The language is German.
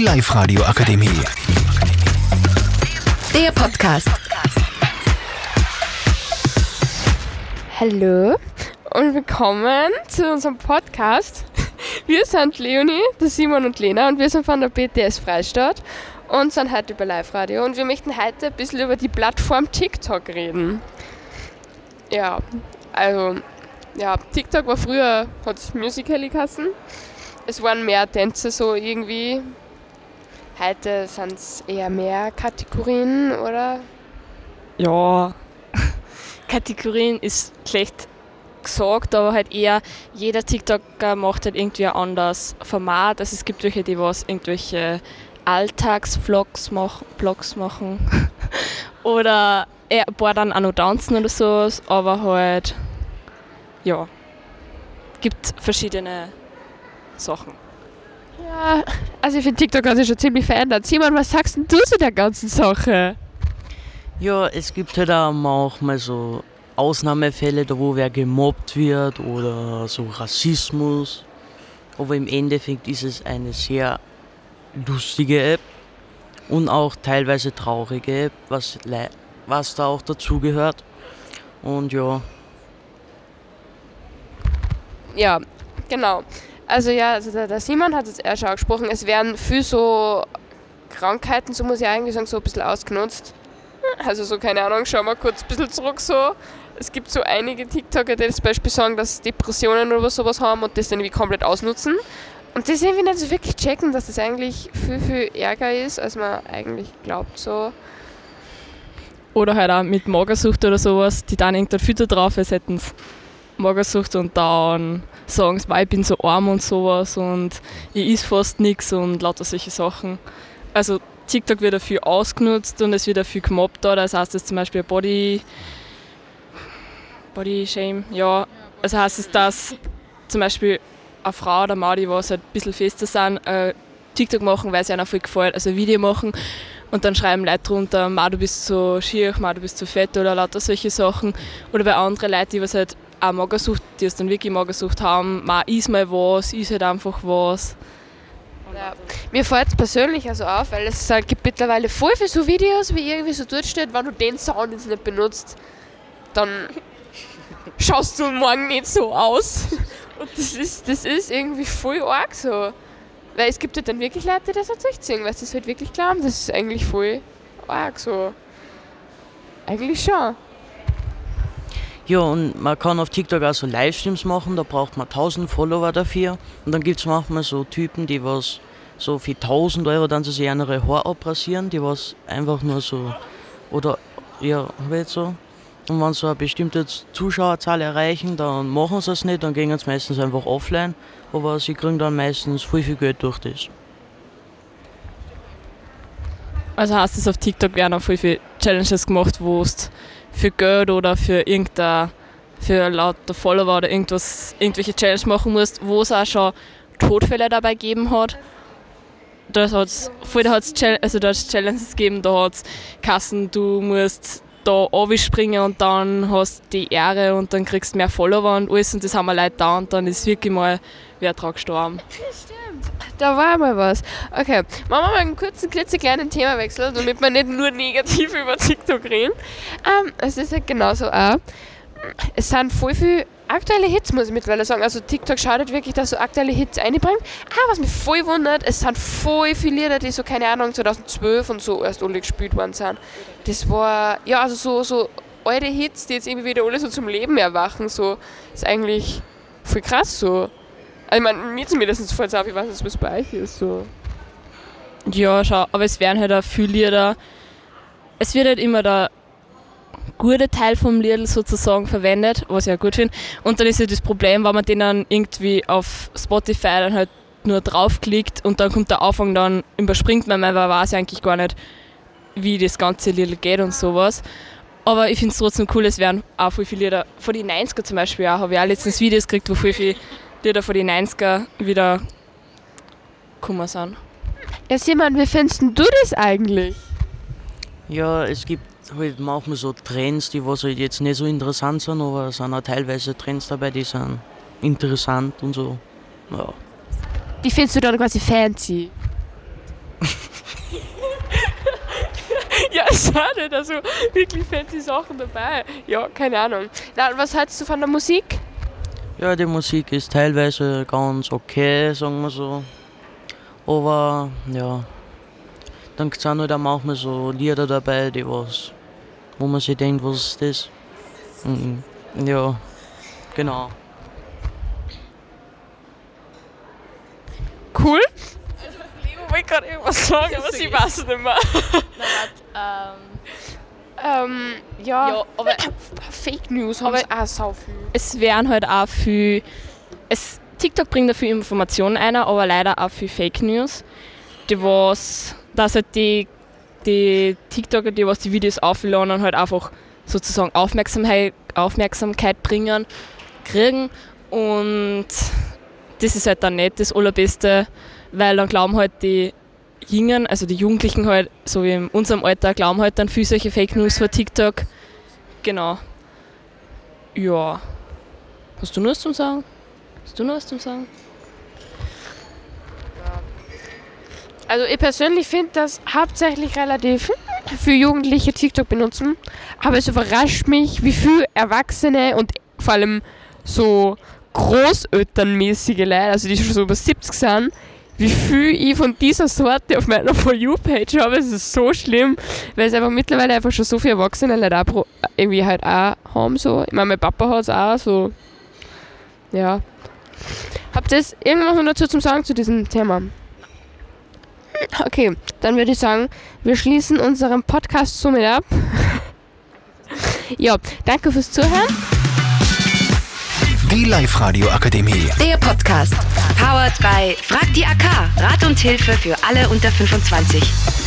Die Live-Radio Akademie. Der Podcast. Hallo und willkommen zu unserem Podcast. Wir sind Leonie, der Simon und Lena und wir sind von der BTS Freistadt und sind heute über Live-Radio und wir möchten heute ein bisschen über die Plattform TikTok reden. Ja, also, ja, TikTok war früher, hat es Musical.ly geheißen. Es waren mehr Tänze so irgendwie. Heute sind es eher mehr Kategorien, oder? Ja, Kategorien ist schlecht gesagt, aber halt eher jeder TikToker macht halt irgendwie ein anderes Format. Also es gibt welche, die was irgendwelche Alltagsvlogs mach, Vlogs machen oder ein paar dann auch noch tanzen oder so, aber halt ja, gibt verschiedene Sachen. Ja, also ich finde TikTok hat sich schon ziemlich verändert. Simon, was sagst denn du zu der ganzen Sache? Ja, es gibt halt auch manchmal so Ausnahmefälle, da wo wer gemobbt wird oder so Rassismus. Aber im Endeffekt ist es eine sehr lustige App und auch teilweise traurige App, was, was da auch dazugehört. Und ja. Ja, genau. Also ja, also der, Simon hat jetzt erst schon gesprochen, es werden viel so Krankheiten, so muss ich eigentlich sagen, so ein bisschen ausgenutzt. Also so, keine Ahnung, schauen wir kurz ein bisschen zurück so. Es gibt so einige TikToker, die zum Beispiel sagen, dass Depressionen oder sowas haben und das dann irgendwie komplett ausnutzen. Und das irgendwie nicht so wirklich checken, dass das eigentlich viel, viel ärger ist, als man eigentlich glaubt so. Oder halt auch mit Magersucht oder sowas, die dann irgendein Filter drauf ist, hätten sie Magersucht und dann sagen sie, ich bin so arm und sowas und ich is fast nichts und lauter solche Sachen. Also TikTok wird dafür ausgenutzt und es wird dafür gemobbt. Da. Das heißt, dass zum Beispiel Body, Body Shame, ja. Also heißt es, dass zum Beispiel eine Frau oder Mann, die halt ein bisschen fester sind, äh, TikTok machen, weil sie einer voll gefällt, also ein Video machen und dann schreiben Leute drunter, Ma, du bist so schier, Ma, du bist so fett oder lauter solche Sachen. Oder bei anderen Leuten, die was halt auch Magersucht, die es dann wirklich Magersucht haben, Ma, is mal was, is halt einfach was. Ja. Mir fällt es persönlich also auf, weil es äh, gibt mittlerweile voll für so Videos, wie irgendwie so dort steht, wenn du den Sound jetzt nicht benutzt, dann schaust du morgen nicht so aus. Und das ist, das ist irgendwie voll arg so. Weil es gibt ja dann wirklich Leute, die das halt durchziehen, weil sie das halt wirklich glauben, das ist eigentlich voll arg so. Eigentlich schon. Ja, und man kann auf TikTok auch so Livestreams machen, da braucht man 1000 Follower dafür. Und dann gibt es manchmal so Typen, die was so für 1000 Euro dann sich ihre Haare abrasieren, die was einfach nur so, oder ja, halt so. Und wenn sie eine bestimmte Zuschauerzahl erreichen, dann machen sie es nicht, dann gehen sie meistens einfach offline, aber sie kriegen dann meistens viel, viel Geld durch das. Also heißt es, auf TikTok werden auch viel, viel Challenges gemacht, wo du für Geld oder für irgendein für lauter Follower oder irgendwas, irgendwelche Challenges machen musst, wo es auch schon Todfälle dabei gegeben hat. Da hat es also Challenges gegeben, da hat es Kassen, du musst da springen und dann hast du die Ehre und dann kriegst du mehr Follower und alles und das haben wir Leute da und dann ist wirklich mal wer dran gestorben. Stimmt, da war mal was. Okay, machen wir mal einen kurzen, klitzekleinen Themawechsel, damit wir nicht nur negativ über TikTok reden. Ähm, es ist halt genauso auch. Es sind voll viele aktuelle Hits, muss ich mittlerweile sagen. Also TikTok schaut wirklich, dass so aktuelle Hits einbringt. Ah, was mich voll wundert, es sind voll viele Lieder, die so, keine Ahnung, 2012 und so erst alle gespielt worden sind. Das war, ja, also so, so alte Hits, die jetzt irgendwie wieder alle so zum Leben erwachen, so, ist eigentlich voll krass so. Also ich meine, mir zumindest fällt es ich weiß nicht, was bei euch ist, so. Ja, schau, aber es werden halt auch viele Lieder, es wird halt immer da gute Teil vom Lied sozusagen verwendet, was ich auch gut finde. Und dann ist ja das Problem, wenn man den dann irgendwie auf Spotify dann halt nur draufklickt und dann kommt der Anfang, dann überspringt man, weil man weiß eigentlich gar nicht, wie das ganze Lied geht und sowas. Aber ich finde es trotzdem cool, es werden auch voll viele Lieder von den 90er zum Beispiel auch, habe ich auch letztens Videos gekriegt, wo voll viele Lieder von den 90er wieder gekommen sind. Ja, Simon, wie findest du das eigentlich? Ja, es gibt halt manchmal so Trends, die was halt jetzt nicht so interessant sind, aber es sind auch teilweise Trends dabei, die sind interessant und so. Ja. Die findest du dann quasi fancy? ja, es sind halt also wirklich fancy Sachen dabei. Ja, keine Ahnung. Na, was hältst du von der Musik? Ja, die Musik ist teilweise ganz okay, sagen wir so. Aber ja, dann sind halt auch manchmal so Lieder dabei, die was, wo man sich denkt, was ist das? Mhm. Ja, genau. Cool. Ich wollte gerade irgendwas sagen, aber ich weiß es nicht mehr. ähm, Ähm, ja, ja, aber Fake News haben Aber- sie auch so viel. es wären halt auch viel. Es, TikTok bringt dafür Informationen ein, aber leider auch viel Fake News. Die was, dass halt die, die TikToker, die was die Videos aufladen, halt einfach sozusagen Aufmerksamkeit, Aufmerksamkeit bringen, kriegen. Und das ist halt dann nicht das Allerbeste, weil dann glauben halt die Jungen, also die Jugendlichen halt, so wie in unserem Alter, glauben halt dann viel solche Fake News vor TikTok. Genau. Ja. Hast du noch was zum Sagen? Hast du noch was zum Sagen? Also ich persönlich finde das hauptsächlich relativ für Jugendliche TikTok benutzen. Aber es überrascht mich, wie viel Erwachsene und vor allem so Großelternmäßige Leute, also die schon so über 70 sind, wie viel ich von dieser Sorte auf meiner For You-Page habe. Es ist so schlimm, weil es einfach mittlerweile einfach schon so viele Erwachsene Leute auch irgendwie halt auch haben. So. Ich meine, mein Papa hat es auch so. Ja. Habt ihr irgendwas noch dazu zum Sagen zu diesem Thema? Okay, dann würde ich sagen, wir schließen unseren Podcast somit ab. ja, danke fürs Zuhören. Die Live-Radio Akademie. Der Podcast. Powered by Frag die AK. Rat und Hilfe für alle unter 25.